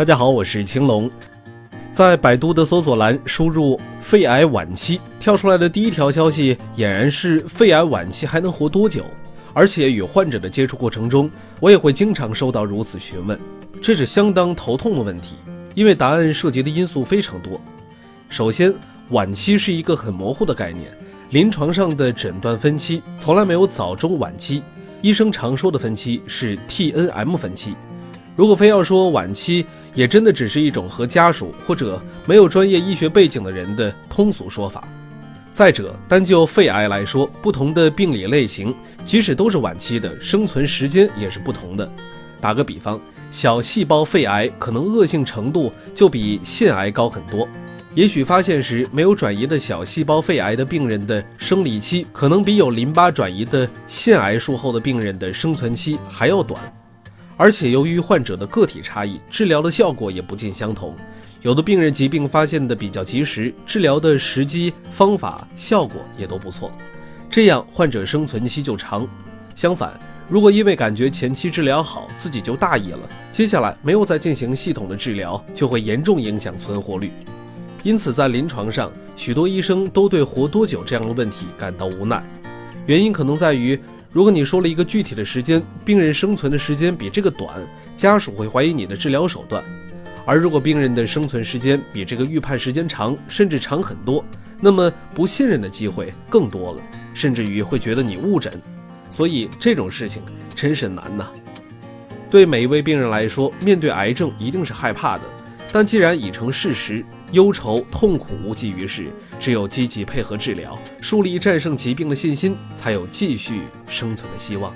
大家好，我是青龙。在百度的搜索栏输入“肺癌晚期”，跳出来的第一条消息俨然是肺癌晚期还能活多久？而且与患者的接触过程中，我也会经常收到如此询问，这是相当头痛的问题，因为答案涉及的因素非常多。首先，晚期是一个很模糊的概念，临床上的诊断分期从来没有早中晚期，医生常说的分期是 T N M 分期。如果非要说晚期，也真的只是一种和家属或者没有专业医学背景的人的通俗说法。再者，单就肺癌来说，不同的病理类型，即使都是晚期的，生存时间也是不同的。打个比方，小细胞肺癌可能恶性程度就比腺癌高很多。也许发现时没有转移的小细胞肺癌的病人的生理期，可能比有淋巴转移的腺癌术后的病人的生存期还要短。而且由于患者的个体差异，治疗的效果也不尽相同。有的病人疾病发现的比较及时，治疗的时机、方法、效果也都不错，这样患者生存期就长。相反，如果因为感觉前期治疗好，自己就大意了，接下来没有再进行系统的治疗，就会严重影响存活率。因此，在临床上，许多医生都对活多久这样的问题感到无奈，原因可能在于。如果你说了一个具体的时间，病人生存的时间比这个短，家属会怀疑你的治疗手段；而如果病人的生存时间比这个预判时间长，甚至长很多，那么不信任的机会更多了，甚至于会觉得你误诊。所以这种事情真是难呐。对每一位病人来说，面对癌症一定是害怕的。但既然已成事实，忧愁痛苦无济于事，只有积极配合治疗，树立战胜疾病的信心，才有继续生存的希望。